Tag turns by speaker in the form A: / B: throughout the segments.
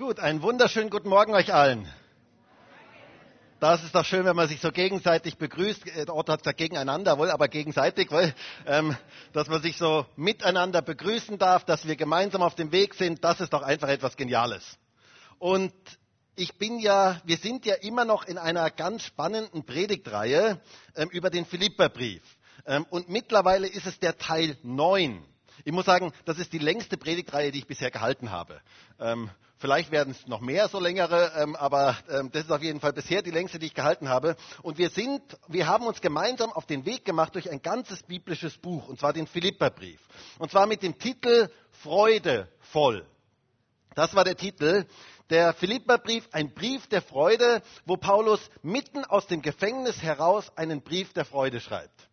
A: Gut, einen wunderschönen guten Morgen euch allen. Das ist doch schön, wenn man sich so gegenseitig begrüßt. Äh, Otto hat gesagt gegeneinander, wohl, aber gegenseitig, weil, ähm, dass man sich so miteinander begrüßen darf, dass wir gemeinsam auf dem Weg sind. Das ist doch einfach etwas Geniales. Und ich bin ja, wir sind ja immer noch in einer ganz spannenden Predigtreihe ähm, über den Philipperbrief. Ähm, und mittlerweile ist es der Teil 9. Ich muss sagen, das ist die längste Predigtreihe, die ich bisher gehalten habe. Ähm, vielleicht werden es noch mehr so längere, ähm, aber ähm, das ist auf jeden Fall bisher die längste, die ich gehalten habe. Und wir sind, wir haben uns gemeinsam auf den Weg gemacht durch ein ganzes biblisches Buch, und zwar den Philipperbrief. Und zwar mit dem Titel Freude voll. Das war der Titel. Der Philipperbrief, ein Brief der Freude, wo Paulus mitten aus dem Gefängnis heraus einen Brief der Freude schreibt.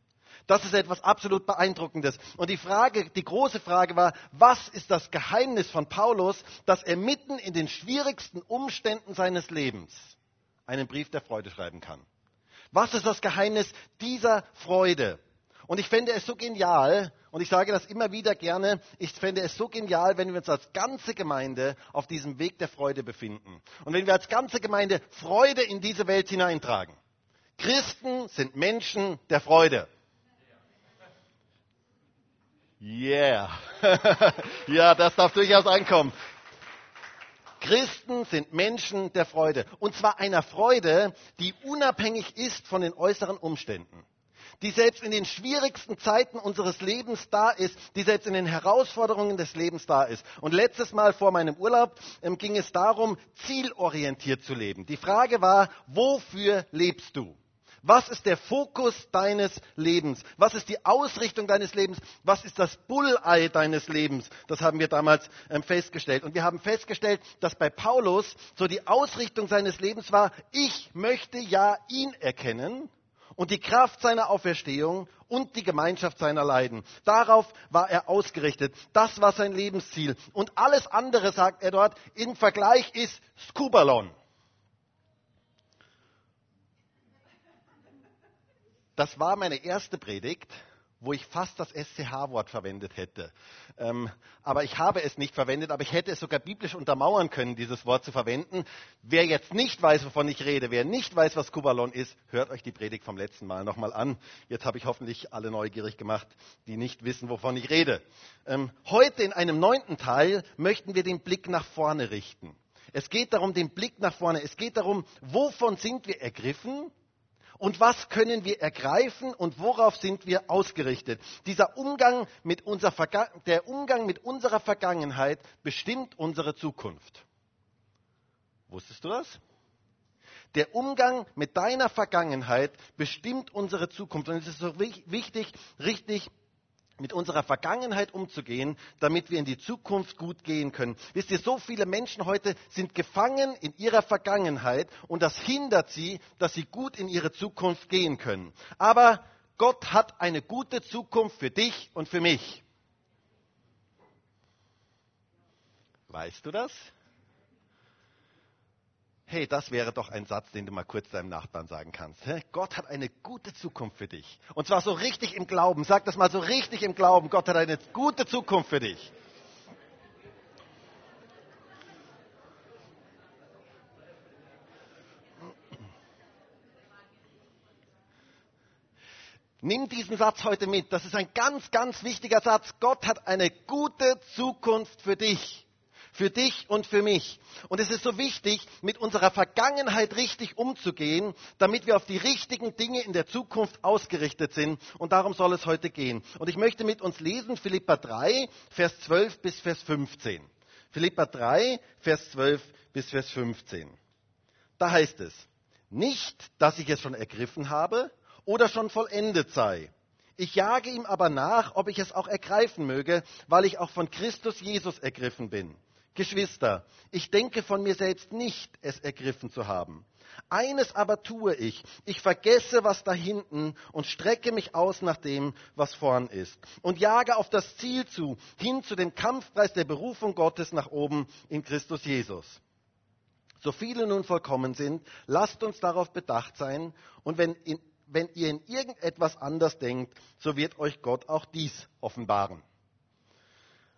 A: Das ist etwas absolut Beeindruckendes. Und die Frage, die große Frage war, was ist das Geheimnis von Paulus, dass er mitten in den schwierigsten Umständen seines Lebens einen Brief der Freude schreiben kann? Was ist das Geheimnis dieser Freude? Und ich fände es so genial, und ich sage das immer wieder gerne, ich fände es so genial, wenn wir uns als ganze Gemeinde auf diesem Weg der Freude befinden. Und wenn wir als ganze Gemeinde Freude in diese Welt hineintragen. Christen sind Menschen der Freude. Yeah. ja, das darf durchaus ankommen. Christen sind Menschen der Freude. Und zwar einer Freude, die unabhängig ist von den äußeren Umständen. Die selbst in den schwierigsten Zeiten unseres Lebens da ist, die selbst in den Herausforderungen des Lebens da ist. Und letztes Mal vor meinem Urlaub ähm, ging es darum, zielorientiert zu leben. Die Frage war, wofür lebst du? Was ist der Fokus deines Lebens? Was ist die Ausrichtung deines Lebens? Was ist das Bullei deines Lebens? Das haben wir damals ähm, festgestellt. Und wir haben festgestellt, dass bei Paulus so die Ausrichtung seines Lebens war, ich möchte ja ihn erkennen und die Kraft seiner Auferstehung und die Gemeinschaft seiner Leiden. Darauf war er ausgerichtet. Das war sein Lebensziel. Und alles andere, sagt er dort, im Vergleich ist Skubalon. Das war meine erste Predigt, wo ich fast das SCH-Wort verwendet hätte. Ähm, aber ich habe es nicht verwendet, aber ich hätte es sogar biblisch untermauern können, dieses Wort zu verwenden. Wer jetzt nicht weiß, wovon ich rede, wer nicht weiß, was Kubalon ist, hört euch die Predigt vom letzten Mal nochmal an. Jetzt habe ich hoffentlich alle neugierig gemacht, die nicht wissen, wovon ich rede. Ähm, heute in einem neunten Teil möchten wir den Blick nach vorne richten. Es geht darum, den Blick nach vorne. Es geht darum, wovon sind wir ergriffen und was können wir ergreifen und worauf sind wir ausgerichtet. Dieser Umgang mit unserer der Umgang mit unserer Vergangenheit bestimmt unsere Zukunft. Wusstest du das? Der Umgang mit deiner Vergangenheit bestimmt unsere Zukunft. Und es ist so wichtig, richtig mit unserer Vergangenheit umzugehen, damit wir in die Zukunft gut gehen können. Wisst ihr, so viele Menschen heute sind gefangen in ihrer Vergangenheit und das hindert sie, dass sie gut in ihre Zukunft gehen können. Aber Gott hat eine gute Zukunft für dich und für mich. Weißt du das? Hey, das wäre doch ein Satz, den du mal kurz deinem Nachbarn sagen kannst. Gott hat eine gute Zukunft für dich. Und zwar so richtig im Glauben. Sag das mal so richtig im Glauben. Gott hat eine gute Zukunft für dich. Nimm diesen Satz heute mit. Das ist ein ganz, ganz wichtiger Satz. Gott hat eine gute Zukunft für dich für dich und für mich. Und es ist so wichtig, mit unserer Vergangenheit richtig umzugehen, damit wir auf die richtigen Dinge in der Zukunft ausgerichtet sind. Und darum soll es heute gehen. Und ich möchte mit uns lesen Philippa 3, Vers 12 bis Vers 15. Philippa 3, Vers 12 bis Vers 15. Da heißt es, nicht, dass ich es schon ergriffen habe oder schon vollendet sei. Ich jage ihm aber nach, ob ich es auch ergreifen möge, weil ich auch von Christus Jesus ergriffen bin. Geschwister, ich denke von mir selbst nicht, es ergriffen zu haben. Eines aber tue ich, ich vergesse, was da hinten und strecke mich aus nach dem, was vorn ist und jage auf das Ziel zu, hin zu dem Kampfpreis der Berufung Gottes nach oben in Christus Jesus. So viele nun vollkommen sind, lasst uns darauf bedacht sein und wenn, in, wenn ihr in irgendetwas anders denkt, so wird euch Gott auch dies offenbaren.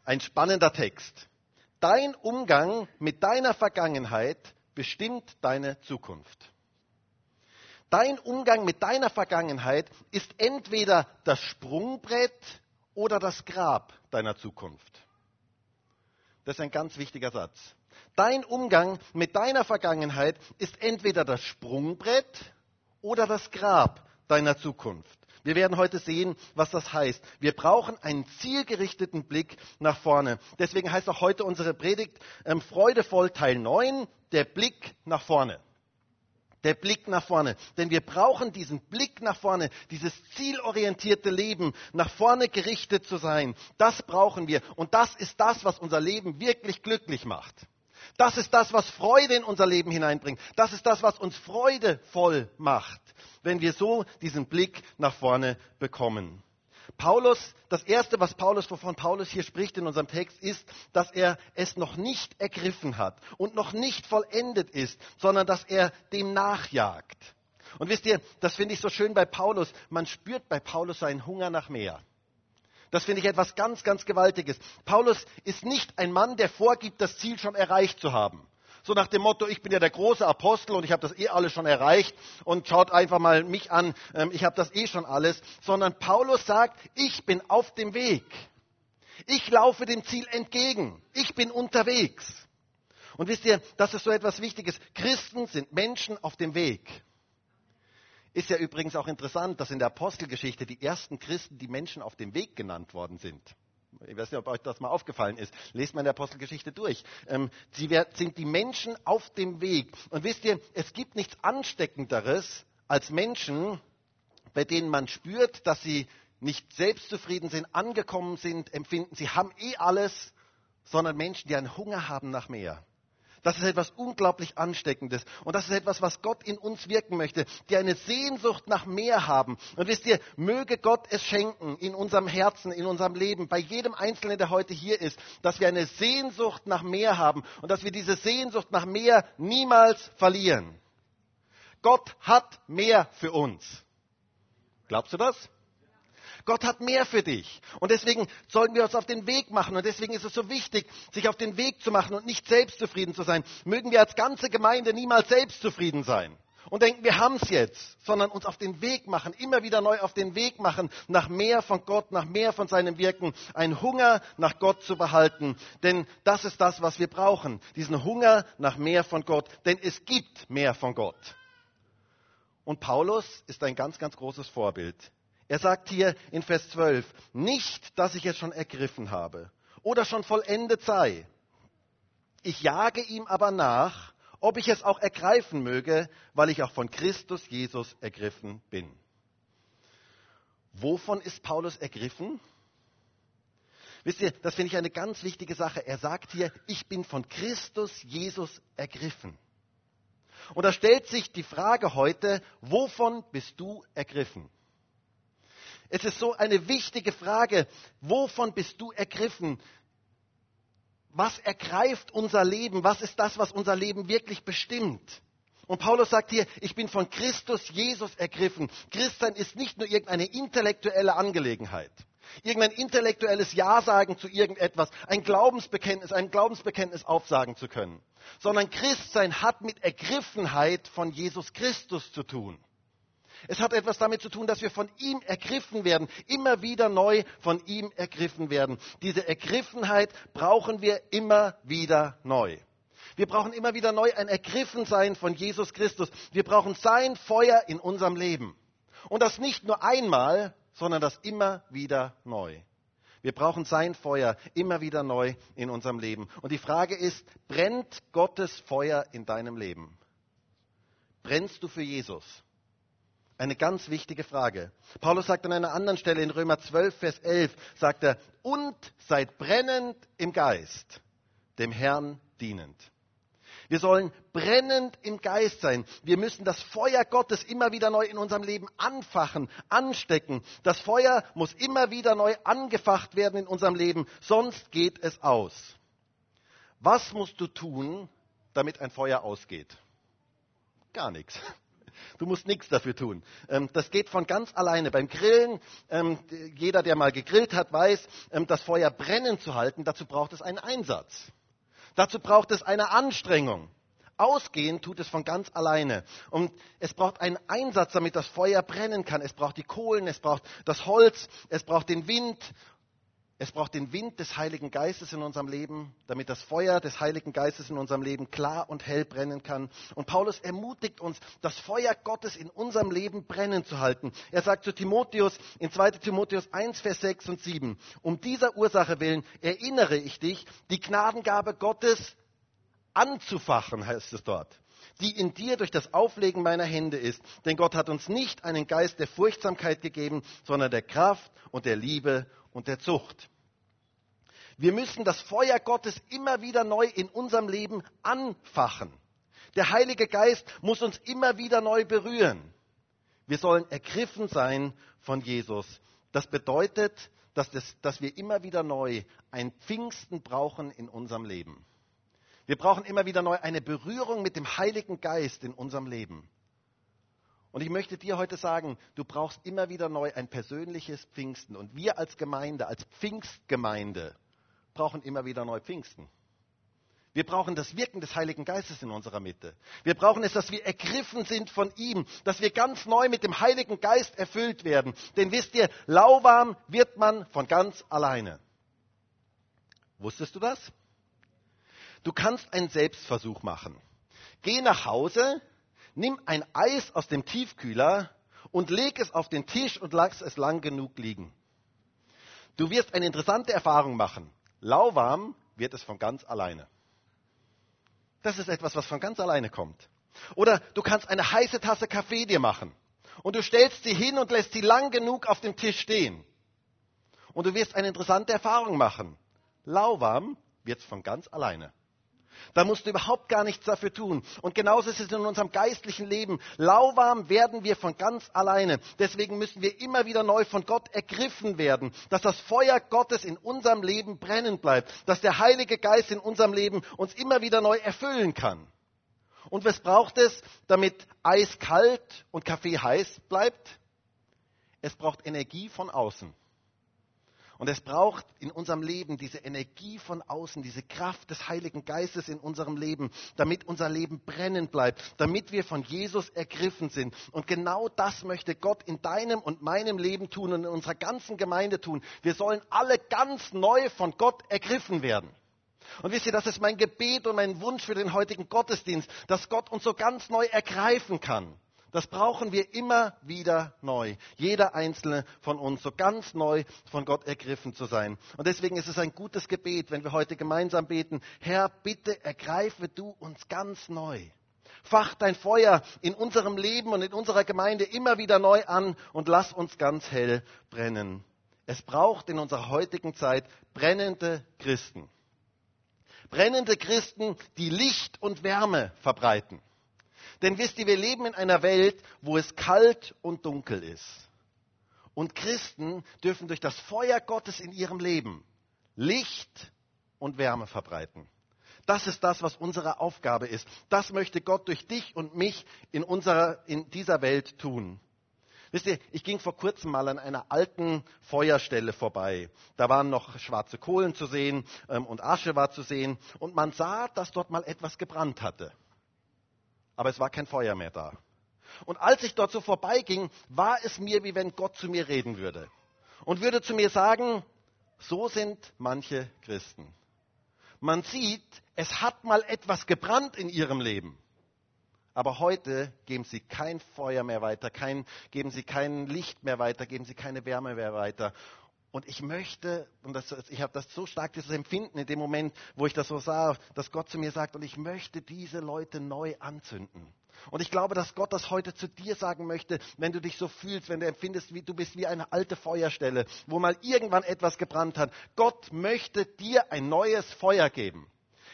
A: Ein spannender Text. Dein Umgang mit deiner Vergangenheit bestimmt deine Zukunft. Dein Umgang mit deiner Vergangenheit ist entweder das Sprungbrett oder das Grab deiner Zukunft. Das ist ein ganz wichtiger Satz. Dein Umgang mit deiner Vergangenheit ist entweder das Sprungbrett oder das Grab deiner Zukunft. Wir werden heute sehen, was das heißt. Wir brauchen einen zielgerichteten Blick nach vorne. Deswegen heißt auch heute unsere Predigt ähm, Freudevoll Teil 9, der Blick nach vorne. Der Blick nach vorne. Denn wir brauchen diesen Blick nach vorne, dieses zielorientierte Leben, nach vorne gerichtet zu sein. Das brauchen wir. Und das ist das, was unser Leben wirklich glücklich macht. Das ist das, was Freude in unser Leben hineinbringt. Das ist das, was uns freudevoll macht, wenn wir so diesen Blick nach vorne bekommen. Paulus, das erste, was Paulus, wovon Paulus hier spricht in unserem Text, ist, dass er es noch nicht ergriffen hat und noch nicht vollendet ist, sondern dass er dem nachjagt. Und wisst ihr, das finde ich so schön bei Paulus. Man spürt bei Paulus seinen Hunger nach mehr. Das finde ich etwas ganz, ganz Gewaltiges. Paulus ist nicht ein Mann, der vorgibt, das Ziel schon erreicht zu haben. So nach dem Motto, ich bin ja der große Apostel und ich habe das eh alles schon erreicht und schaut einfach mal mich an, ähm, ich habe das eh schon alles. Sondern Paulus sagt, ich bin auf dem Weg. Ich laufe dem Ziel entgegen. Ich bin unterwegs. Und wisst ihr, das ist so etwas Wichtiges. Christen sind Menschen auf dem Weg. Ist ja übrigens auch interessant, dass in der Apostelgeschichte die ersten Christen die Menschen auf dem Weg genannt worden sind. Ich weiß nicht, ob euch das mal aufgefallen ist. Lest mal in der Apostelgeschichte durch. Ähm, sie sind die Menschen auf dem Weg. Und wisst ihr, es gibt nichts Ansteckenderes als Menschen, bei denen man spürt, dass sie nicht selbstzufrieden sind, angekommen sind, empfinden, sie haben eh alles, sondern Menschen, die einen Hunger haben nach mehr. Das ist etwas unglaublich Ansteckendes. Und das ist etwas, was Gott in uns wirken möchte, die eine Sehnsucht nach mehr haben. Und wisst ihr, möge Gott es schenken in unserem Herzen, in unserem Leben, bei jedem Einzelnen, der heute hier ist, dass wir eine Sehnsucht nach mehr haben und dass wir diese Sehnsucht nach mehr niemals verlieren. Gott hat mehr für uns. Glaubst du das? Gott hat mehr für dich. Und deswegen sollten wir uns auf den Weg machen. Und deswegen ist es so wichtig, sich auf den Weg zu machen und nicht selbstzufrieden zu sein. Mögen wir als ganze Gemeinde niemals selbstzufrieden sein und denken, wir haben es jetzt, sondern uns auf den Weg machen, immer wieder neu auf den Weg machen, nach mehr von Gott, nach mehr von seinem Wirken, einen Hunger nach Gott zu behalten. Denn das ist das, was wir brauchen, diesen Hunger nach mehr von Gott. Denn es gibt mehr von Gott. Und Paulus ist ein ganz, ganz großes Vorbild. Er sagt hier in Vers 12, nicht, dass ich es schon ergriffen habe oder schon vollendet sei. Ich jage ihm aber nach, ob ich es auch ergreifen möge, weil ich auch von Christus Jesus ergriffen bin. Wovon ist Paulus ergriffen? Wisst ihr, das finde ich eine ganz wichtige Sache. Er sagt hier, ich bin von Christus Jesus ergriffen. Und da stellt sich die Frage heute, wovon bist du ergriffen? Es ist so eine wichtige Frage. Wovon bist du ergriffen? Was ergreift unser Leben? Was ist das, was unser Leben wirklich bestimmt? Und Paulus sagt hier, ich bin von Christus Jesus ergriffen. Christsein ist nicht nur irgendeine intellektuelle Angelegenheit. Irgendein intellektuelles Ja sagen zu irgendetwas, ein Glaubensbekenntnis, ein Glaubensbekenntnis aufsagen zu können. Sondern Christsein hat mit Ergriffenheit von Jesus Christus zu tun. Es hat etwas damit zu tun, dass wir von ihm ergriffen werden, immer wieder neu von ihm ergriffen werden. Diese Ergriffenheit brauchen wir immer wieder neu. Wir brauchen immer wieder neu ein Ergriffensein von Jesus Christus. Wir brauchen sein Feuer in unserem Leben. Und das nicht nur einmal, sondern das immer wieder neu. Wir brauchen sein Feuer immer wieder neu in unserem Leben. Und die Frage ist, brennt Gottes Feuer in deinem Leben? Brennst du für Jesus? Eine ganz wichtige Frage. Paulus sagt an einer anderen Stelle in Römer 12, Vers 11, sagt er, und seid brennend im Geist, dem Herrn dienend. Wir sollen brennend im Geist sein. Wir müssen das Feuer Gottes immer wieder neu in unserem Leben anfachen, anstecken. Das Feuer muss immer wieder neu angefacht werden in unserem Leben, sonst geht es aus. Was musst du tun, damit ein Feuer ausgeht? Gar nichts. Du musst nichts dafür tun. Ähm, das geht von ganz alleine. Beim Grillen, ähm, jeder, der mal gegrillt hat, weiß, ähm, das Feuer brennen zu halten, dazu braucht es einen Einsatz. Dazu braucht es eine Anstrengung. Ausgehen tut es von ganz alleine. Und es braucht einen Einsatz, damit das Feuer brennen kann. Es braucht die Kohlen, es braucht das Holz, es braucht den Wind. Es braucht den Wind des Heiligen Geistes in unserem Leben, damit das Feuer des Heiligen Geistes in unserem Leben klar und hell brennen kann. Und Paulus ermutigt uns, das Feuer Gottes in unserem Leben brennen zu halten. Er sagt zu Timotheus in 2 Timotheus 1, Vers 6 und 7, um dieser Ursache willen erinnere ich dich, die Gnadengabe Gottes anzufachen, heißt es dort, die in dir durch das Auflegen meiner Hände ist. Denn Gott hat uns nicht einen Geist der Furchtsamkeit gegeben, sondern der Kraft und der Liebe und der Zucht. Wir müssen das Feuer Gottes immer wieder neu in unserem Leben anfachen. Der Heilige Geist muss uns immer wieder neu berühren. Wir sollen ergriffen sein von Jesus. Das bedeutet, dass, das, dass wir immer wieder neu ein Pfingsten brauchen in unserem Leben. Wir brauchen immer wieder neu eine Berührung mit dem Heiligen Geist in unserem Leben. Und ich möchte dir heute sagen, du brauchst immer wieder neu ein persönliches Pfingsten. Und wir als Gemeinde, als Pfingstgemeinde, brauchen immer wieder neu Pfingsten. Wir brauchen das Wirken des Heiligen Geistes in unserer Mitte. Wir brauchen es, dass wir ergriffen sind von ihm, dass wir ganz neu mit dem Heiligen Geist erfüllt werden. Denn wisst ihr, lauwarm wird man von ganz alleine. Wusstest du das? Du kannst einen Selbstversuch machen. Geh nach Hause, nimm ein Eis aus dem Tiefkühler und leg es auf den Tisch und lass es lang genug liegen. Du wirst eine interessante Erfahrung machen. Lauwarm wird es von ganz alleine. Das ist etwas, was von ganz alleine kommt. Oder du kannst eine heiße Tasse Kaffee dir machen und du stellst sie hin und lässt sie lang genug auf dem Tisch stehen. Und du wirst eine interessante Erfahrung machen. Lauwarm wird es von ganz alleine. Da musst du überhaupt gar nichts dafür tun. Und genauso ist es in unserem geistlichen Leben. Lauwarm werden wir von ganz alleine. Deswegen müssen wir immer wieder neu von Gott ergriffen werden, dass das Feuer Gottes in unserem Leben brennen bleibt, dass der Heilige Geist in unserem Leben uns immer wieder neu erfüllen kann. Und was braucht es, damit Eis kalt und Kaffee heiß bleibt? Es braucht Energie von außen. Und es braucht in unserem Leben diese Energie von außen, diese Kraft des Heiligen Geistes in unserem Leben, damit unser Leben brennen bleibt, damit wir von Jesus ergriffen sind. Und genau das möchte Gott in deinem und meinem Leben tun und in unserer ganzen Gemeinde tun. Wir sollen alle ganz neu von Gott ergriffen werden. Und wisst ihr, das ist mein Gebet und mein Wunsch für den heutigen Gottesdienst, dass Gott uns so ganz neu ergreifen kann. Das brauchen wir immer wieder neu. Jeder einzelne von uns, so ganz neu von Gott ergriffen zu sein. Und deswegen ist es ein gutes Gebet, wenn wir heute gemeinsam beten. Herr, bitte ergreife du uns ganz neu. Fach dein Feuer in unserem Leben und in unserer Gemeinde immer wieder neu an und lass uns ganz hell brennen. Es braucht in unserer heutigen Zeit brennende Christen. Brennende Christen, die Licht und Wärme verbreiten. Denn wisst ihr, wir leben in einer Welt, wo es kalt und dunkel ist. Und Christen dürfen durch das Feuer Gottes in ihrem Leben Licht und Wärme verbreiten. Das ist das, was unsere Aufgabe ist. Das möchte Gott durch dich und mich in, unserer, in dieser Welt tun. Wisst ihr, ich ging vor kurzem mal an einer alten Feuerstelle vorbei. Da waren noch schwarze Kohlen zu sehen ähm, und Asche war zu sehen. Und man sah, dass dort mal etwas gebrannt hatte aber es war kein Feuer mehr da. Und als ich dort so vorbeiging, war es mir, wie wenn Gott zu mir reden würde. Und würde zu mir sagen, so sind manche Christen. Man sieht, es hat mal etwas gebrannt in ihrem Leben. Aber heute geben sie kein Feuer mehr weiter, kein, geben sie kein Licht mehr weiter, geben sie keine Wärme mehr weiter. Und ich möchte, und das, ich habe das so stark, dieses Empfinden in dem Moment, wo ich das so sah, dass Gott zu mir sagt, und ich möchte diese Leute neu anzünden. Und ich glaube, dass Gott das heute zu dir sagen möchte, wenn du dich so fühlst, wenn du empfindest, wie du bist wie eine alte Feuerstelle, wo mal irgendwann etwas gebrannt hat. Gott möchte dir ein neues Feuer geben.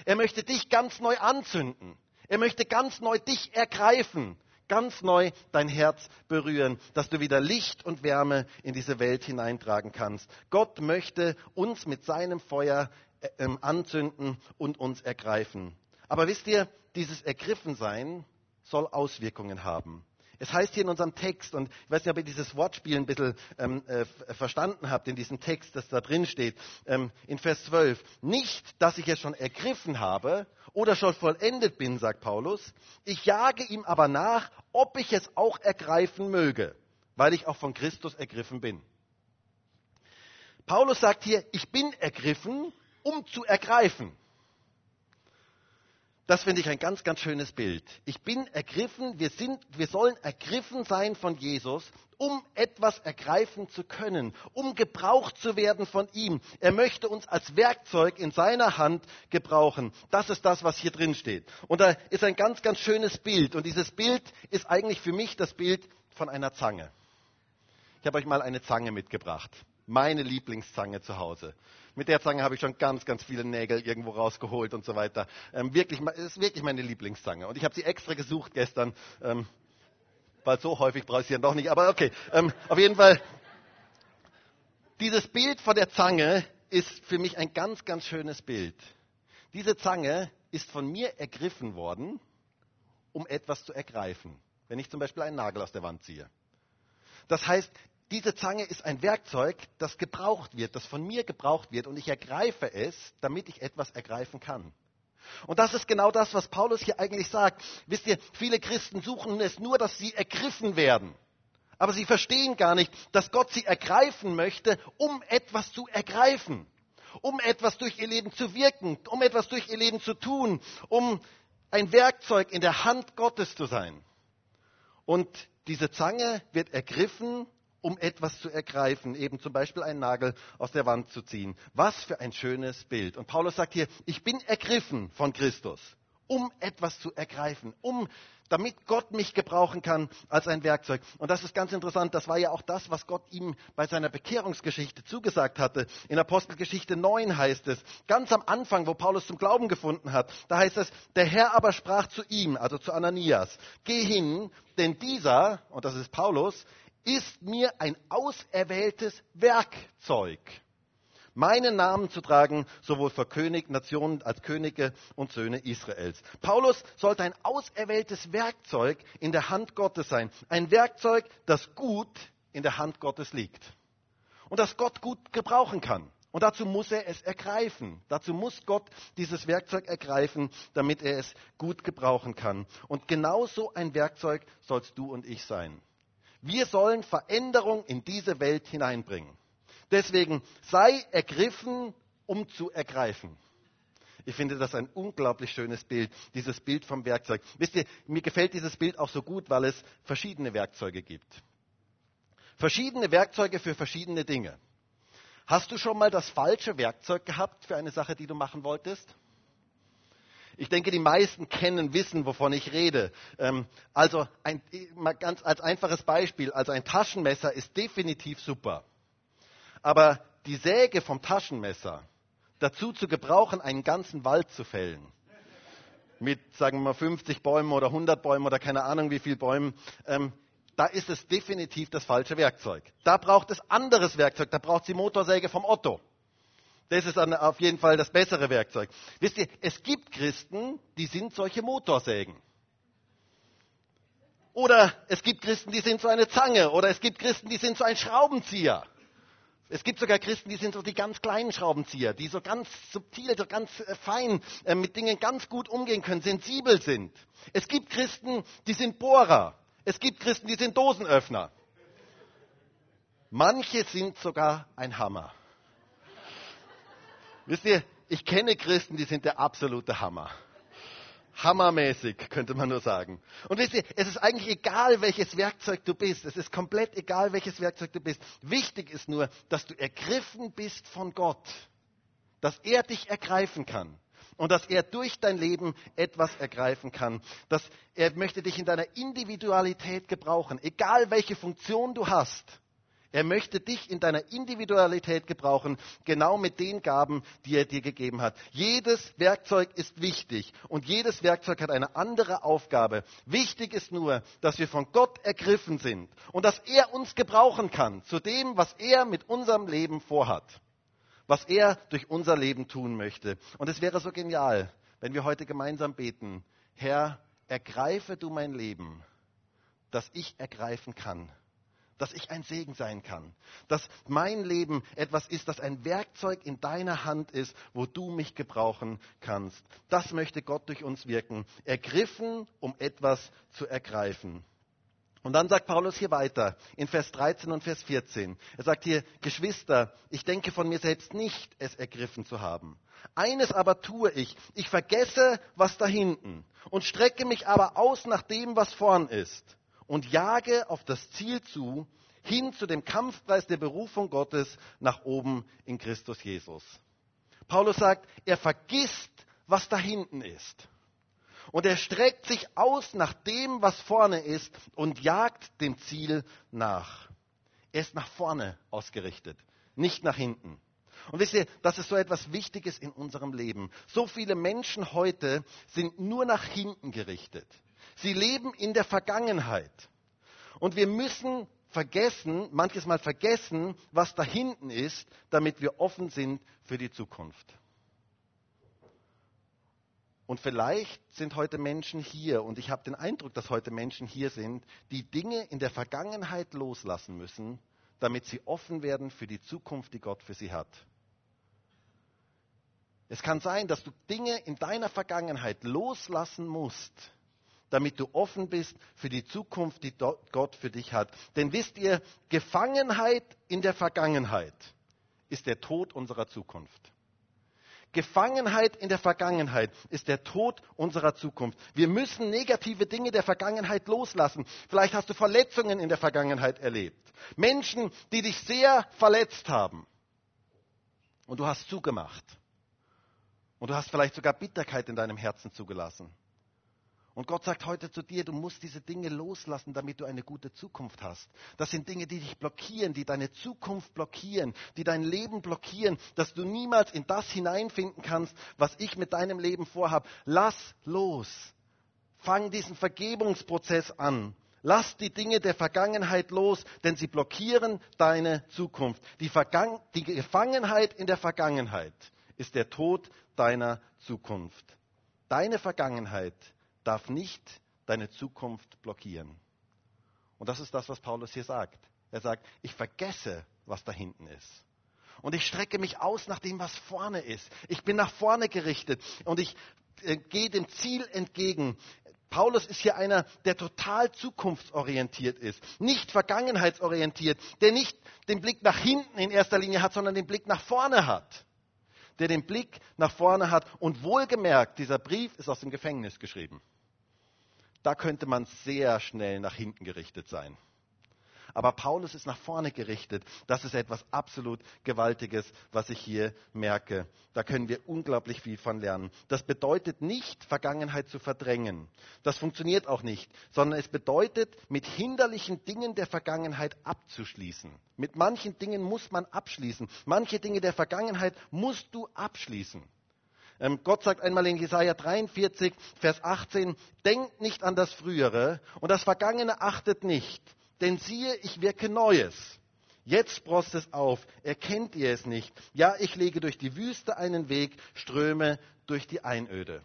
A: Er möchte dich ganz neu anzünden. Er möchte ganz neu dich ergreifen ganz neu dein Herz berühren, dass du wieder Licht und Wärme in diese Welt hineintragen kannst. Gott möchte uns mit seinem Feuer äh, ähm, anzünden und uns ergreifen. Aber wisst ihr, dieses Ergriffensein soll Auswirkungen haben. Es heißt hier in unserem Text, und ich weiß nicht, ob ihr dieses Wortspiel ein bisschen ähm, äh, verstanden habt in diesem Text, das da drin steht, ähm, in Vers 12. Nicht, dass ich es schon ergriffen habe oder schon vollendet bin, sagt Paulus. Ich jage ihm aber nach, ob ich es auch ergreifen möge, weil ich auch von Christus ergriffen bin. Paulus sagt hier, ich bin ergriffen, um zu ergreifen. Das finde ich ein ganz, ganz schönes Bild. Ich bin ergriffen, wir, sind, wir sollen ergriffen sein von Jesus, um etwas ergreifen zu können, um gebraucht zu werden von ihm. Er möchte uns als Werkzeug in seiner Hand gebrauchen. Das ist das, was hier drin steht. Und da ist ein ganz, ganz schönes Bild. Und dieses Bild ist eigentlich für mich das Bild von einer Zange. Ich habe euch mal eine Zange mitgebracht. Meine Lieblingszange zu Hause. Mit der Zange habe ich schon ganz, ganz viele Nägel irgendwo rausgeholt und so weiter. Ähm, wirklich, ist wirklich meine Lieblingszange. Und ich habe sie extra gesucht gestern, ähm, weil so häufig brauche ich sie ja doch nicht. Aber okay, ähm, auf jeden Fall, dieses Bild von der Zange ist für mich ein ganz, ganz schönes Bild. Diese Zange ist von mir ergriffen worden, um etwas zu ergreifen. Wenn ich zum Beispiel einen Nagel aus der Wand ziehe. Das heißt, diese Zange ist ein Werkzeug, das gebraucht wird, das von mir gebraucht wird und ich ergreife es, damit ich etwas ergreifen kann. Und das ist genau das, was Paulus hier eigentlich sagt. Wisst ihr, viele Christen suchen es nur, dass sie ergriffen werden. Aber sie verstehen gar nicht, dass Gott sie ergreifen möchte, um etwas zu ergreifen, um etwas durch ihr Leben zu wirken, um etwas durch ihr Leben zu tun, um ein Werkzeug in der Hand Gottes zu sein. Und diese Zange wird ergriffen um etwas zu ergreifen, eben zum Beispiel einen Nagel aus der Wand zu ziehen. Was für ein schönes Bild. Und Paulus sagt hier, ich bin ergriffen von Christus, um etwas zu ergreifen, um damit Gott mich gebrauchen kann als ein Werkzeug. Und das ist ganz interessant, das war ja auch das, was Gott ihm bei seiner Bekehrungsgeschichte zugesagt hatte. In Apostelgeschichte 9 heißt es, ganz am Anfang, wo Paulus zum Glauben gefunden hat, da heißt es, der Herr aber sprach zu ihm, also zu Ananias, geh hin, denn dieser, und das ist Paulus, ist mir ein auserwähltes Werkzeug, meinen Namen zu tragen, sowohl für König, Nationen als Könige und Söhne Israels. Paulus sollte ein auserwähltes Werkzeug in der Hand Gottes sein. Ein Werkzeug, das gut in der Hand Gottes liegt. Und das Gott gut gebrauchen kann. Und dazu muss er es ergreifen. Dazu muss Gott dieses Werkzeug ergreifen, damit er es gut gebrauchen kann. Und genau so ein Werkzeug sollst du und ich sein. Wir sollen Veränderung in diese Welt hineinbringen. Deswegen sei ergriffen, um zu ergreifen. Ich finde das ein unglaublich schönes Bild, dieses Bild vom Werkzeug. Wisst ihr, mir gefällt dieses Bild auch so gut, weil es verschiedene Werkzeuge gibt. Verschiedene Werkzeuge für verschiedene Dinge. Hast du schon mal das falsche Werkzeug gehabt für eine Sache, die du machen wolltest? Ich denke, die meisten kennen, wissen, wovon ich rede. Ähm, also ein, ganz als einfaches Beispiel, also ein Taschenmesser ist definitiv super. Aber die Säge vom Taschenmesser dazu zu gebrauchen, einen ganzen Wald zu fällen, mit, sagen wir mal, 50 Bäumen oder 100 Bäumen oder keine Ahnung wie viel Bäumen, ähm, da ist es definitiv das falsche Werkzeug. Da braucht es anderes Werkzeug, da braucht es die Motorsäge vom Otto. Das ist auf jeden Fall das bessere Werkzeug. Wisst ihr, es gibt Christen, die sind solche Motorsägen. Oder es gibt Christen, die sind so eine Zange. Oder es gibt Christen, die sind so ein Schraubenzieher. Es gibt sogar Christen, die sind so die ganz kleinen Schraubenzieher, die so ganz subtil, so ganz äh, fein äh, mit Dingen ganz gut umgehen können, sensibel sind. Es gibt Christen, die sind Bohrer. Es gibt Christen, die sind Dosenöffner. Manche sind sogar ein Hammer. Wisst ihr, ich kenne Christen, die sind der absolute Hammer. Hammermäßig, könnte man nur sagen. Und wisst ihr, es ist eigentlich egal, welches Werkzeug du bist. Es ist komplett egal, welches Werkzeug du bist. Wichtig ist nur, dass du ergriffen bist von Gott. Dass er dich ergreifen kann. Und dass er durch dein Leben etwas ergreifen kann. Dass er möchte dich in deiner Individualität gebrauchen. Egal welche Funktion du hast. Er möchte dich in deiner Individualität gebrauchen, genau mit den Gaben, die er dir gegeben hat. Jedes Werkzeug ist wichtig und jedes Werkzeug hat eine andere Aufgabe. Wichtig ist nur, dass wir von Gott ergriffen sind und dass er uns gebrauchen kann zu dem, was er mit unserem Leben vorhat, was er durch unser Leben tun möchte. Und es wäre so genial, wenn wir heute gemeinsam beten, Herr, ergreife du mein Leben das ich ergreifen kann dass ich ein Segen sein kann, dass mein Leben etwas ist, das ein Werkzeug in deiner Hand ist, wo du mich gebrauchen kannst. Das möchte Gott durch uns wirken, ergriffen, um etwas zu ergreifen. Und dann sagt Paulus hier weiter in Vers 13 und Vers 14. Er sagt hier, Geschwister, ich denke von mir selbst nicht, es ergriffen zu haben. Eines aber tue ich, ich vergesse, was da hinten und strecke mich aber aus nach dem, was vorn ist und jage auf das Ziel zu, hin zu dem Kampfpreis der Berufung Gottes nach oben in Christus Jesus. Paulus sagt, er vergisst, was da hinten ist. Und er streckt sich aus nach dem, was vorne ist und jagt dem Ziel nach. Er ist nach vorne ausgerichtet, nicht nach hinten. Und wisst ihr, das ist so etwas Wichtiges in unserem Leben. So viele Menschen heute sind nur nach hinten gerichtet. Sie leben in der Vergangenheit. Und wir müssen vergessen, manches Mal vergessen, was da hinten ist, damit wir offen sind für die Zukunft. Und vielleicht sind heute Menschen hier, und ich habe den Eindruck, dass heute Menschen hier sind, die Dinge in der Vergangenheit loslassen müssen, damit sie offen werden für die Zukunft, die Gott für sie hat. Es kann sein, dass du Dinge in deiner Vergangenheit loslassen musst, damit du offen bist für die Zukunft, die Gott für dich hat. Denn wisst ihr, Gefangenheit in der Vergangenheit ist der Tod unserer Zukunft. Gefangenheit in der Vergangenheit ist der Tod unserer Zukunft. Wir müssen negative Dinge der Vergangenheit loslassen. Vielleicht hast du Verletzungen in der Vergangenheit erlebt. Menschen, die dich sehr verletzt haben. Und du hast zugemacht. Und du hast vielleicht sogar Bitterkeit in deinem Herzen zugelassen. Und Gott sagt heute zu dir, du musst diese Dinge loslassen, damit du eine gute Zukunft hast. Das sind Dinge, die dich blockieren, die deine Zukunft blockieren, die dein Leben blockieren, dass du niemals in das hineinfinden kannst, was ich mit deinem Leben vorhabe. Lass los. Fang diesen Vergebungsprozess an. Lass die Dinge der Vergangenheit los, denn sie blockieren deine Zukunft. Die, Vergangen die Gefangenheit in der Vergangenheit ist der Tod deiner Zukunft. Deine Vergangenheit darf nicht deine Zukunft blockieren. Und das ist das, was Paulus hier sagt. Er sagt, ich vergesse, was da hinten ist. Und ich strecke mich aus nach dem, was vorne ist. Ich bin nach vorne gerichtet und ich äh, gehe dem Ziel entgegen. Paulus ist hier einer, der total zukunftsorientiert ist, nicht vergangenheitsorientiert, der nicht den Blick nach hinten in erster Linie hat, sondern den Blick nach vorne hat. Der den Blick nach vorne hat. Und wohlgemerkt, dieser Brief ist aus dem Gefängnis geschrieben da könnte man sehr schnell nach hinten gerichtet sein. Aber Paulus ist nach vorne gerichtet. Das ist etwas absolut Gewaltiges, was ich hier merke. Da können wir unglaublich viel von lernen. Das bedeutet nicht, Vergangenheit zu verdrängen. Das funktioniert auch nicht, sondern es bedeutet, mit hinderlichen Dingen der Vergangenheit abzuschließen. Mit manchen Dingen muss man abschließen. Manche Dinge der Vergangenheit musst du abschließen. Ähm, Gott sagt einmal in Jesaja 43, Vers 18, denkt nicht an das Frühere und das Vergangene achtet nicht, denn siehe, ich wirke Neues. Jetzt sprost es auf, erkennt ihr es nicht? Ja, ich lege durch die Wüste einen Weg, ströme durch die Einöde.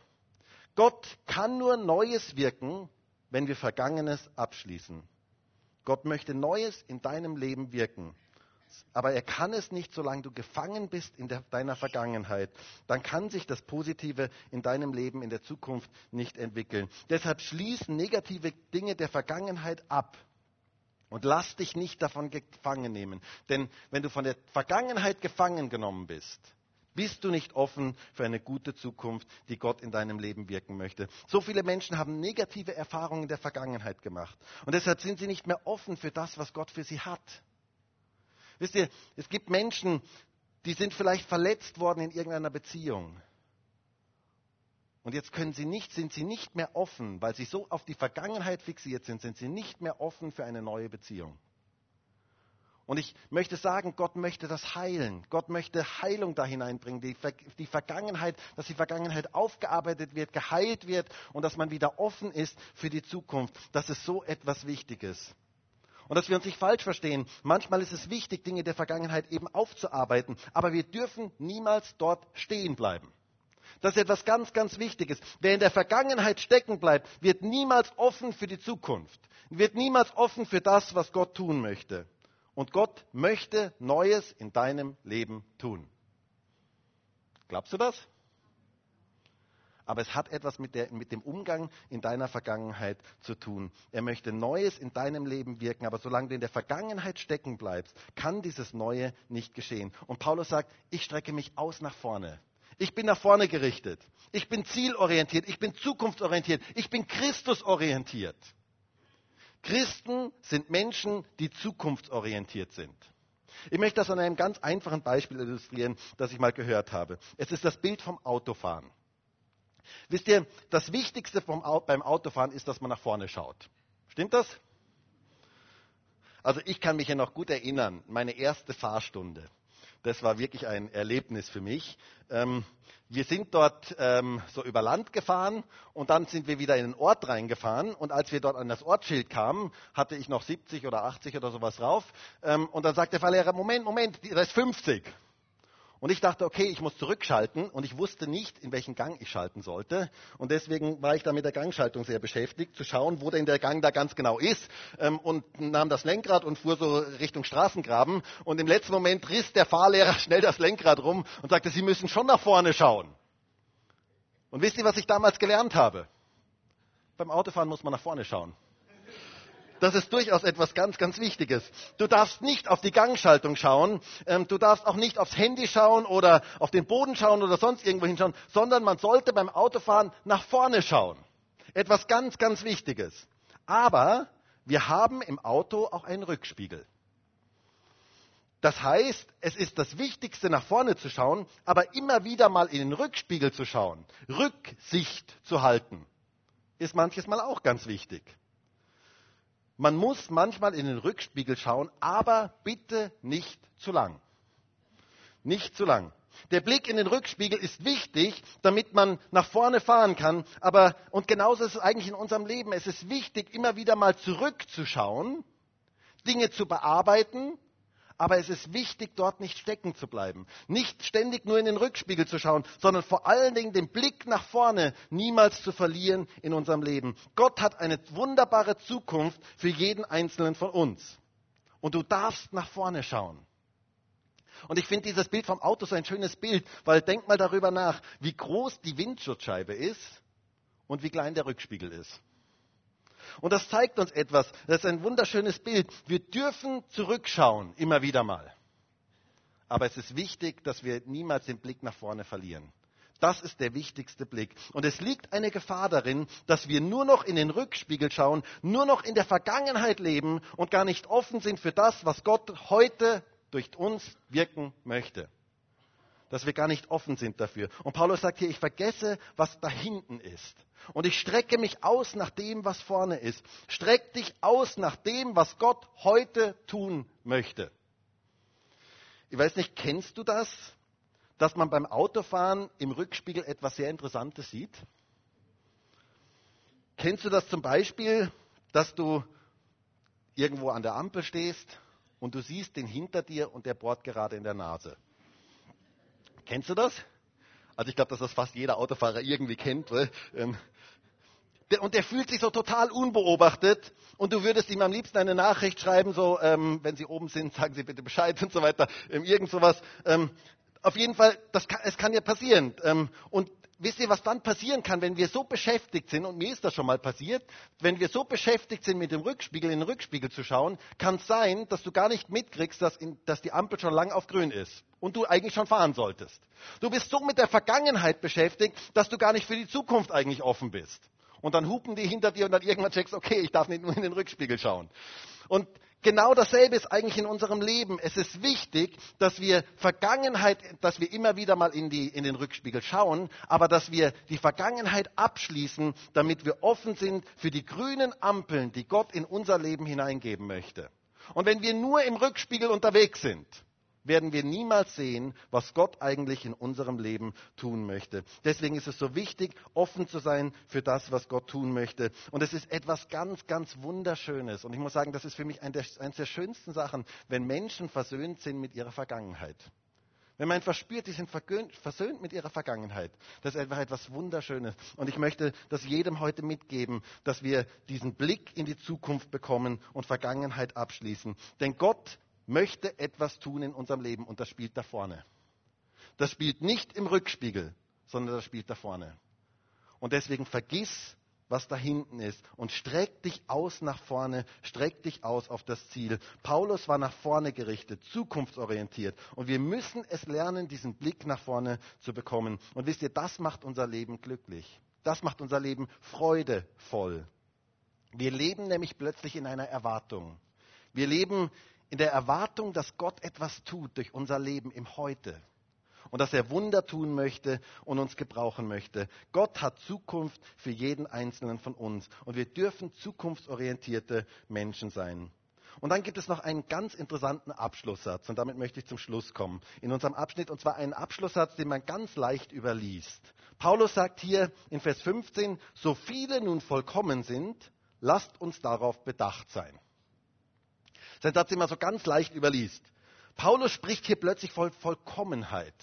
A: Gott kann nur Neues wirken, wenn wir Vergangenes abschließen. Gott möchte Neues in deinem Leben wirken aber er kann es nicht, solange du gefangen bist in deiner Vergangenheit. Dann kann sich das Positive in deinem Leben in der Zukunft nicht entwickeln. Deshalb schließ negative Dinge der Vergangenheit ab. Und lass dich nicht davon gefangen nehmen. Denn wenn du von der Vergangenheit gefangen genommen bist, bist du nicht offen für eine gute Zukunft, die Gott in deinem Leben wirken möchte. So viele Menschen haben negative Erfahrungen der Vergangenheit gemacht. Und deshalb sind sie nicht mehr offen für das, was Gott für sie hat. Wisst ihr, es gibt Menschen, die sind vielleicht verletzt worden in irgendeiner Beziehung. Und jetzt können sie nicht, sind sie nicht mehr offen, weil sie so auf die Vergangenheit fixiert sind, sind sie nicht mehr offen für eine neue Beziehung. Und ich möchte sagen, Gott möchte das heilen. Gott möchte Heilung da hineinbringen. Die, die, Vergangenheit, dass die Vergangenheit aufgearbeitet wird, geheilt wird und dass man wieder offen ist für die Zukunft. Das ist so etwas Wichtiges. Und dass wir uns nicht falsch verstehen. Manchmal ist es wichtig, Dinge der Vergangenheit eben aufzuarbeiten. Aber wir dürfen niemals dort stehen bleiben. Das ist etwas ganz, ganz Wichtiges. Wer in der Vergangenheit stecken bleibt, wird niemals offen für die Zukunft. wird niemals offen für das, was Gott tun möchte. Und Gott möchte Neues in deinem Leben tun. Glaubst du das? aber es hat etwas mit, der, mit, dem Umgang in deiner Vergangenheit zu tun. Er möchte Neues in deinem Leben wirken, aber solange du in der Vergangenheit stecken bleibst, kann dieses Neue nicht geschehen. Und Paulus sagt, ich strecke mich aus nach vorne. Ich bin nach vorne gerichtet. Ich bin zielorientiert. Ich bin zukunftsorientiert. Ich bin Christusorientiert. Christen sind Menschen, die zukunftsorientiert sind. Ich möchte das an einem ganz einfachen Beispiel illustrieren, das ich mal gehört habe. Es ist das Bild vom Autofahren. Wisst ihr, das Wichtigste vom, beim Autofahren ist, dass man nach vorne schaut. Stimmt das? Also ich kann mich ja noch gut erinnern, meine erste Fahrstunde. Das war wirklich ein Erlebnis für mich. Ähm, wir sind dort ähm, so über Land gefahren und dann sind wir wieder in den Ort reingefahren. Und als wir dort an das Ortsschild kamen, hatte ich noch 70 oder 80 oder sowas drauf. Ähm, und dann sagt der Fahrlehrer, Moment, Moment, da ist 50. Und ich dachte, okay, ich muss zurückschalten und ich wusste nicht, in welchen Gang ich schalten sollte. Und deswegen war ich da mit der Gangschaltung sehr beschäftigt, zu schauen, wo denn der Gang da ganz genau ist. Ähm, und nahm das Lenkrad und fuhr so Richtung Straßengraben. Und im letzten Moment riss der Fahrlehrer schnell das Lenkrad rum und sagte, Sie müssen schon nach vorne schauen. Und wisst ihr, was ich damals gelernt habe? Beim Autofahren muss man nach vorne schauen. Das ist durchaus etwas ganz, ganz Wichtiges. Du darfst nicht auf die Gangschaltung schauen, ähm, du darfst auch nicht aufs Handy schauen oder auf den Boden schauen oder sonst irgendwo hinschauen, sondern man sollte beim Autofahren nach vorne schauen. Etwas ganz, ganz Wichtiges. Aber wir haben im Auto auch einen Rückspiegel. Das heißt, es ist das Wichtigste, nach vorne zu schauen, aber immer wieder mal in den Rückspiegel zu schauen, Rücksicht zu halten, ist manches Mal auch ganz wichtig. Man muss manchmal in den Rückspiegel schauen, aber bitte nicht zu lang. Nicht zu lang. Der Blick in den Rückspiegel ist wichtig, damit man nach vorne fahren kann. Aber, und genauso ist es eigentlich in unserem Leben. Es ist wichtig, immer wieder mal zurückzuschauen, Dinge zu bearbeiten, aber es ist wichtig, dort nicht stecken zu bleiben. Nicht ständig nur in den Rückspiegel zu schauen, sondern vor allen Dingen den Blick nach vorne niemals zu verlieren in unserem Leben. Gott hat eine wunderbare Zukunft für jeden Einzelnen von uns. Und du darfst nach vorne schauen. Und ich finde dieses Bild vom Auto so ein schönes Bild, weil denk mal darüber nach, wie groß die Windschutzscheibe ist und wie klein der Rückspiegel ist. Und das zeigt uns etwas. Das ist ein wunderschönes Bild. Wir dürfen zurückschauen, immer wieder mal. Aber es ist wichtig, dass wir niemals den Blick nach vorne verlieren. Das ist der wichtigste Blick. Und es liegt eine Gefahr darin, dass wir nur noch in den Rückspiegel schauen, nur noch in der Vergangenheit leben und gar nicht offen sind für das, was Gott heute durch uns wirken möchte. Dass wir gar nicht offen sind dafür. Und Paulus sagt hier, ich vergesse, was da hinten ist. Und ich strecke mich aus nach dem, was vorne ist. Streck dich aus nach dem, was Gott heute tun möchte. Ich weiß nicht, kennst du das, dass man beim Autofahren im Rückspiegel etwas sehr Interessantes sieht? Kennst du das zum Beispiel, dass du irgendwo an der Ampel stehst und du siehst den hinter dir und der bohrt gerade in der Nase? Kennst du das? Also ich glaube, dass das fast jeder Autofahrer irgendwie kennt. Ähm, und der fühlt sich so total unbeobachtet und du würdest ihm am liebsten eine Nachricht schreiben, so, ähm, wenn Sie oben sind, sagen Sie bitte Bescheid und so weiter, ähm, irgend sowas. Ähm, auf jeden Fall, das kann, es kann ja passieren. Ähm, und wisst ihr, was dann passieren kann, wenn wir so beschäftigt sind, und mir ist das schon mal passiert, wenn wir so beschäftigt sind, mit dem Rückspiegel in den Rückspiegel zu schauen, kann es sein, dass du gar nicht mitkriegst, dass, in, dass die Ampel schon lang auf grün ist und du eigentlich schon fahren solltest. Du bist so mit der Vergangenheit beschäftigt, dass du gar nicht für die Zukunft eigentlich offen bist. Und dann hupen die hinter dir und dann irgendwann checkst, okay, ich darf nicht nur in den Rückspiegel schauen. Und Genau dasselbe ist eigentlich in unserem Leben. Es ist wichtig, dass wir Vergangenheit, dass wir immer wieder mal in, die, in den Rückspiegel schauen, aber dass wir die Vergangenheit abschließen, damit wir offen sind für die grünen Ampeln, die Gott in unser Leben hineingeben möchte. Und wenn wir nur im Rückspiegel unterwegs sind, werden wir niemals sehen, was Gott eigentlich in unserem Leben tun möchte. Deswegen ist es so wichtig, offen zu sein für das, was Gott tun möchte. Und es ist etwas ganz, ganz Wunderschönes. Und ich muss sagen, das ist für mich eines der schönsten Sachen, wenn Menschen versöhnt sind mit ihrer Vergangenheit. Wenn man einfach spürt, die sind versöhnt mit ihrer Vergangenheit. Das ist einfach etwas Wunderschönes. Und ich möchte das jedem heute mitgeben, dass wir diesen Blick in die Zukunft bekommen und Vergangenheit abschließen. Denn Gott möchte etwas tun in unserem Leben und das spielt da vorne. Das spielt nicht im Rückspiegel, sondern das spielt da vorne. Und deswegen vergiss was da hinten ist und streck dich aus nach vorne, streck dich aus auf das Ziel. Paulus war nach vorne gerichtet, zukunftsorientiert und wir müssen es lernen, diesen Blick nach vorne zu bekommen. Und wisst ihr, das macht unser Leben glücklich. Das macht unser Leben freudevoll. Wir leben nämlich plötzlich in einer Erwartung. Wir leben in der Erwartung, dass Gott etwas tut durch unser Leben im Heute und dass er Wunder tun möchte und uns gebrauchen möchte. Gott hat Zukunft für jeden einzelnen von uns und wir dürfen zukunftsorientierte Menschen sein. Und dann gibt es noch einen ganz interessanten Abschlusssatz und damit möchte ich zum Schluss kommen in unserem Abschnitt und zwar einen Abschlusssatz, den man ganz leicht überliest. Paulus sagt hier in Vers 15, so viele nun vollkommen sind, lasst uns darauf bedacht sein. Sein Satz immer so ganz leicht überliest. Paulus spricht hier plötzlich von Vollkommenheit.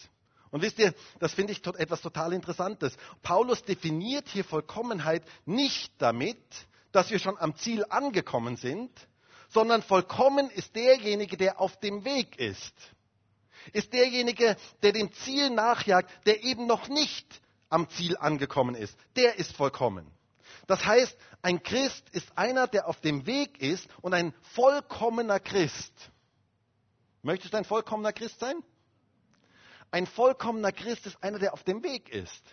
A: Und wisst ihr, das finde ich etwas total Interessantes. Paulus definiert hier Vollkommenheit nicht damit, dass wir schon am Ziel angekommen sind, sondern vollkommen ist derjenige, der auf dem Weg ist. Ist derjenige, der dem Ziel nachjagt, der eben noch nicht am Ziel angekommen ist. Der ist vollkommen. Das heißt, ein Christ ist einer, der auf dem Weg ist und ein vollkommener Christ. Möchtest du ein vollkommener Christ sein? Ein vollkommener Christ ist einer, der auf dem Weg ist.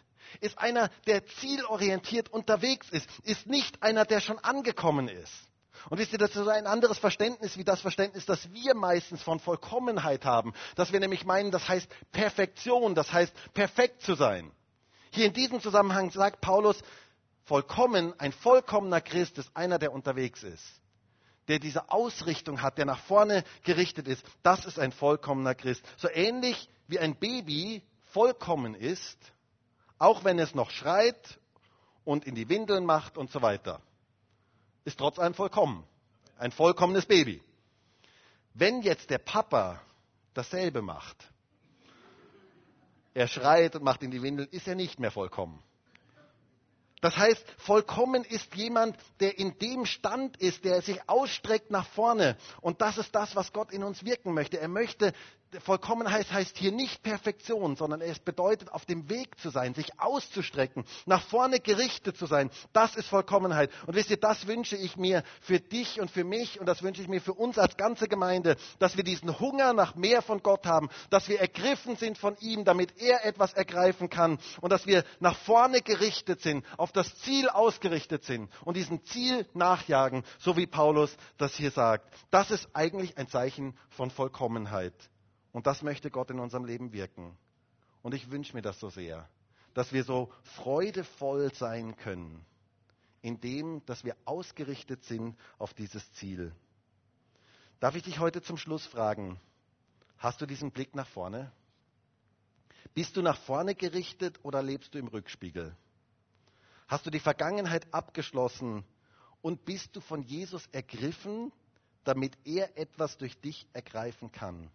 A: Ist einer, der zielorientiert unterwegs ist. Ist nicht einer, der schon angekommen ist. Und wisst ihr, das ist ein anderes Verständnis wie das Verständnis, das wir meistens von Vollkommenheit haben. Dass wir nämlich meinen, das heißt Perfektion, das heißt perfekt zu sein. Hier in diesem Zusammenhang sagt Paulus, vollkommen, ein vollkommener Christ ist einer, der unterwegs ist. Der diese Ausrichtung hat, der nach vorne gerichtet ist. Das ist ein vollkommener Christ. So ähnlich wie ein Baby vollkommen ist, auch wenn es noch schreit und in die Windeln macht und so weiter, ist trotz allem vollkommen. Ein vollkommenes Baby. Wenn jetzt der Papa dasselbe macht, er schreit und macht in die Windeln, ist er nicht mehr vollkommen. Das heißt, vollkommen ist jemand, der in dem Stand ist, der sich ausstreckt nach vorne. Und das ist das, was Gott in uns wirken möchte. Er möchte Vollkommenheit heißt hier nicht Perfektion, sondern es bedeutet, auf dem Weg zu sein, sich auszustrecken, nach vorne gerichtet zu sein. Das ist Vollkommenheit. Und wisst ihr, das wünsche ich mir für dich und für mich und das wünsche ich mir für uns als ganze Gemeinde, dass wir diesen Hunger nach mehr von Gott haben, dass wir ergriffen sind von ihm, damit er etwas ergreifen kann und dass wir nach vorne gerichtet sind, auf das Ziel ausgerichtet sind und diesem Ziel nachjagen, so wie Paulus das hier sagt. Das ist eigentlich ein Zeichen von Vollkommenheit. Und das möchte Gott in unserem Leben wirken. Und ich wünsche mir das so sehr, dass wir so freudevoll sein können, indem, dass wir ausgerichtet sind auf dieses Ziel. Darf ich dich heute zum Schluss fragen, hast du diesen Blick nach vorne? Bist du nach vorne gerichtet oder lebst du im Rückspiegel? Hast du die Vergangenheit abgeschlossen und bist du von Jesus ergriffen, damit er etwas durch dich ergreifen kann?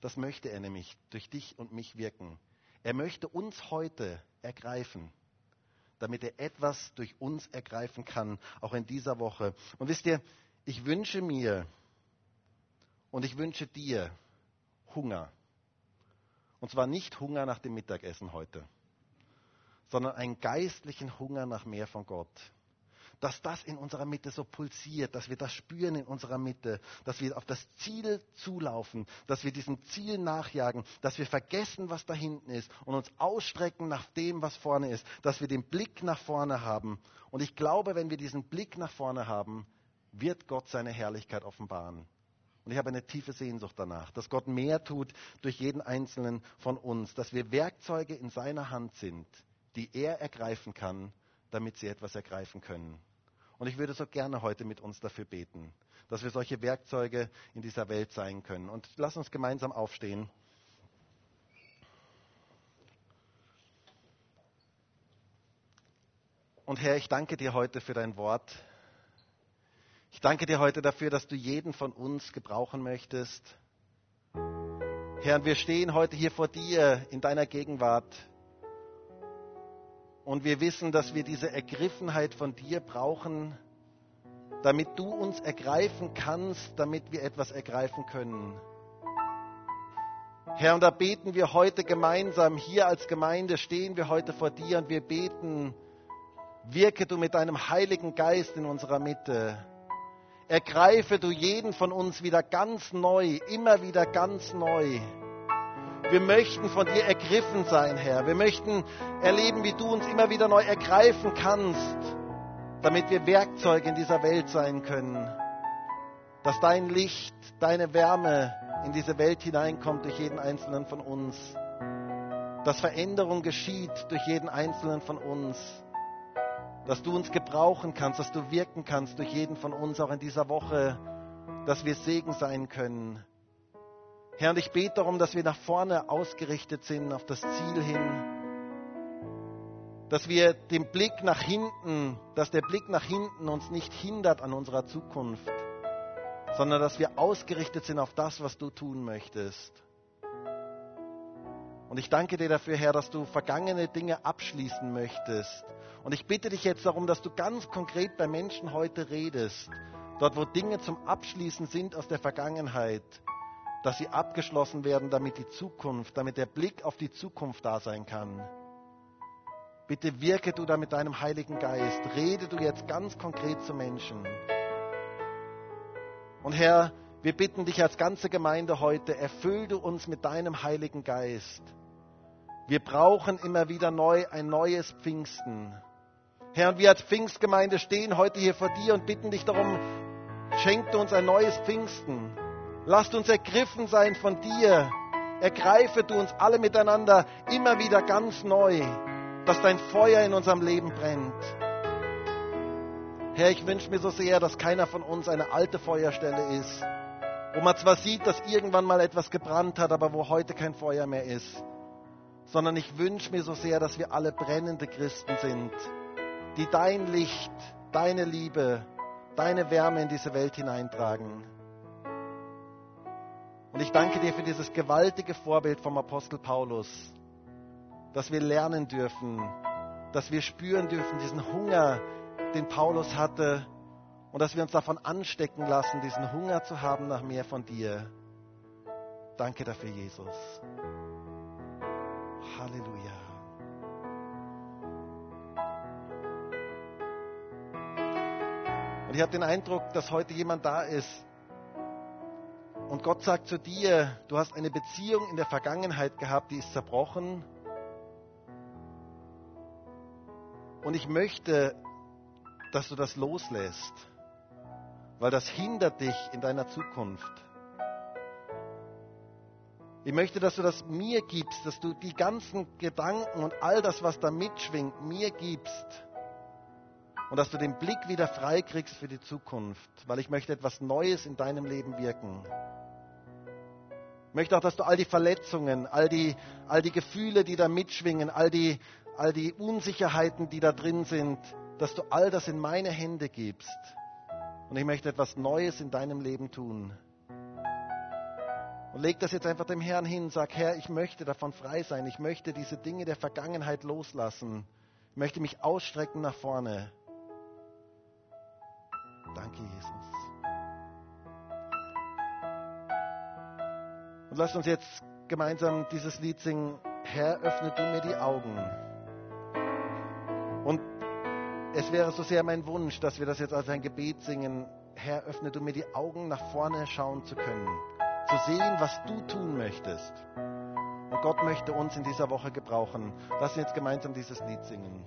A: Das möchte er nämlich durch dich und mich wirken. Er möchte uns heute ergreifen, damit er etwas durch uns ergreifen kann, auch in dieser Woche. Und wisst ihr, ich wünsche mir und ich wünsche dir Hunger. Und zwar nicht Hunger nach dem Mittagessen heute, sondern einen geistlichen Hunger nach mehr von Gott dass das in unserer Mitte so pulsiert, dass wir das spüren in unserer Mitte, dass wir auf das Ziel zulaufen, dass wir diesem Ziel nachjagen, dass wir vergessen, was da hinten ist und uns ausstrecken nach dem, was vorne ist, dass wir den Blick nach vorne haben. Und ich glaube, wenn wir diesen Blick nach vorne haben, wird Gott seine Herrlichkeit offenbaren. Und ich habe eine tiefe Sehnsucht danach, dass Gott mehr tut durch jeden einzelnen von uns, dass wir Werkzeuge in seiner Hand sind, die er ergreifen kann, damit sie etwas ergreifen können. Und ich würde so gerne heute mit uns dafür beten, dass wir solche Werkzeuge in dieser Welt sein können. Und lass uns gemeinsam aufstehen. Und Herr, ich danke dir heute für dein Wort. Ich danke dir heute dafür, dass du jeden von uns gebrauchen möchtest. Herr, wir stehen heute hier vor dir in deiner Gegenwart. Und wir wissen, dass wir diese Ergriffenheit von dir brauchen, damit du uns ergreifen kannst, damit wir etwas ergreifen können. Herr, und da beten wir heute gemeinsam, hier als Gemeinde stehen wir heute vor dir und wir beten, wirke du mit deinem Heiligen Geist in unserer Mitte. Ergreife du jeden von uns wieder ganz neu, immer wieder ganz neu. Wir möchten von dir ergriffen sein, Herr. Wir möchten erleben, wie du uns immer wieder neu ergreifen kannst, damit wir Werkzeuge in dieser Welt sein können. Dass dein Licht, deine Wärme in diese Welt hineinkommt durch jeden einzelnen von uns. Dass Veränderung geschieht durch jeden einzelnen von uns. Dass du uns gebrauchen kannst, dass du wirken kannst durch jeden von uns, auch in dieser Woche, dass wir Segen sein können. Herr, und ich bete darum, dass wir nach vorne ausgerichtet sind, auf das Ziel hin. Dass wir den Blick nach hinten, dass der Blick nach hinten uns nicht hindert an unserer Zukunft sondern dass wir ausgerichtet sind auf das, was du tun möchtest. Und ich danke dir dafür, Herr, dass du vergangene Dinge abschließen möchtest. Und ich bitte dich jetzt darum, dass du ganz konkret bei Menschen heute redest. Dort, wo Dinge zum Abschließen sind aus der Vergangenheit, dass sie abgeschlossen werden, damit die Zukunft, damit der Blick auf die Zukunft da sein kann. Bitte wirke du da mit deinem Heiligen Geist. Rede du jetzt ganz konkret zu Menschen. Und Herr, wir bitten dich als ganze Gemeinde heute, erfüll du uns mit deinem Heiligen Geist. Wir brauchen immer wieder neu ein neues Pfingsten. Herr, und wir als Pfingstgemeinde stehen heute hier vor dir und bitten dich darum, schenk du uns ein neues Pfingsten. Lasst uns ergriffen sein von dir. Ergreife du uns alle miteinander immer wieder ganz neu, dass dein Feuer in unserem Leben brennt. Herr, ich wünsche mir so sehr, dass keiner von uns eine alte Feuerstelle ist, wo man zwar sieht, dass irgendwann mal etwas gebrannt hat, aber wo heute kein Feuer mehr ist, sondern ich wünsche mir so sehr, dass wir alle brennende Christen sind, die dein Licht, deine Liebe, deine Wärme in diese Welt hineintragen. Und ich danke dir für dieses gewaltige Vorbild vom Apostel Paulus, dass wir lernen dürfen, dass wir spüren dürfen, diesen Hunger, den Paulus hatte und dass wir uns davon anstecken lassen, diesen Hunger zu haben nach mehr von dir. Danke dafür, Jesus. Halleluja. Und ich habe den Eindruck, dass heute jemand da ist und Gott sagt zu dir, du hast eine Beziehung in der Vergangenheit gehabt, die ist zerbrochen. Und ich möchte dass du das loslässt, weil das hindert dich in deiner Zukunft. Ich möchte, dass du das mir gibst, dass du die ganzen Gedanken und all das, was da mitschwingt, mir gibst. Und dass du den Blick wieder frei kriegst für die Zukunft, weil ich möchte etwas Neues in deinem Leben wirken. Ich möchte auch, dass du all die Verletzungen, all die, all die Gefühle, die da mitschwingen, all die, all die Unsicherheiten, die da drin sind, dass du all das in meine Hände gibst. Und ich möchte etwas Neues in deinem Leben tun. Und leg das jetzt einfach dem Herrn hin. Sag, Herr, ich möchte davon frei sein. Ich möchte diese Dinge der Vergangenheit loslassen. Ich möchte mich ausstrecken nach vorne. Danke, Jesus. Und lasst uns jetzt gemeinsam dieses Lied singen. Herr, öffne du mir die Augen. Und es wäre so sehr mein Wunsch, dass wir das jetzt als ein Gebet singen. Herr, öffne du mir die Augen, nach vorne schauen zu können, zu sehen, was du tun möchtest. Und Gott möchte uns in dieser Woche gebrauchen. Lass uns jetzt gemeinsam dieses Lied singen.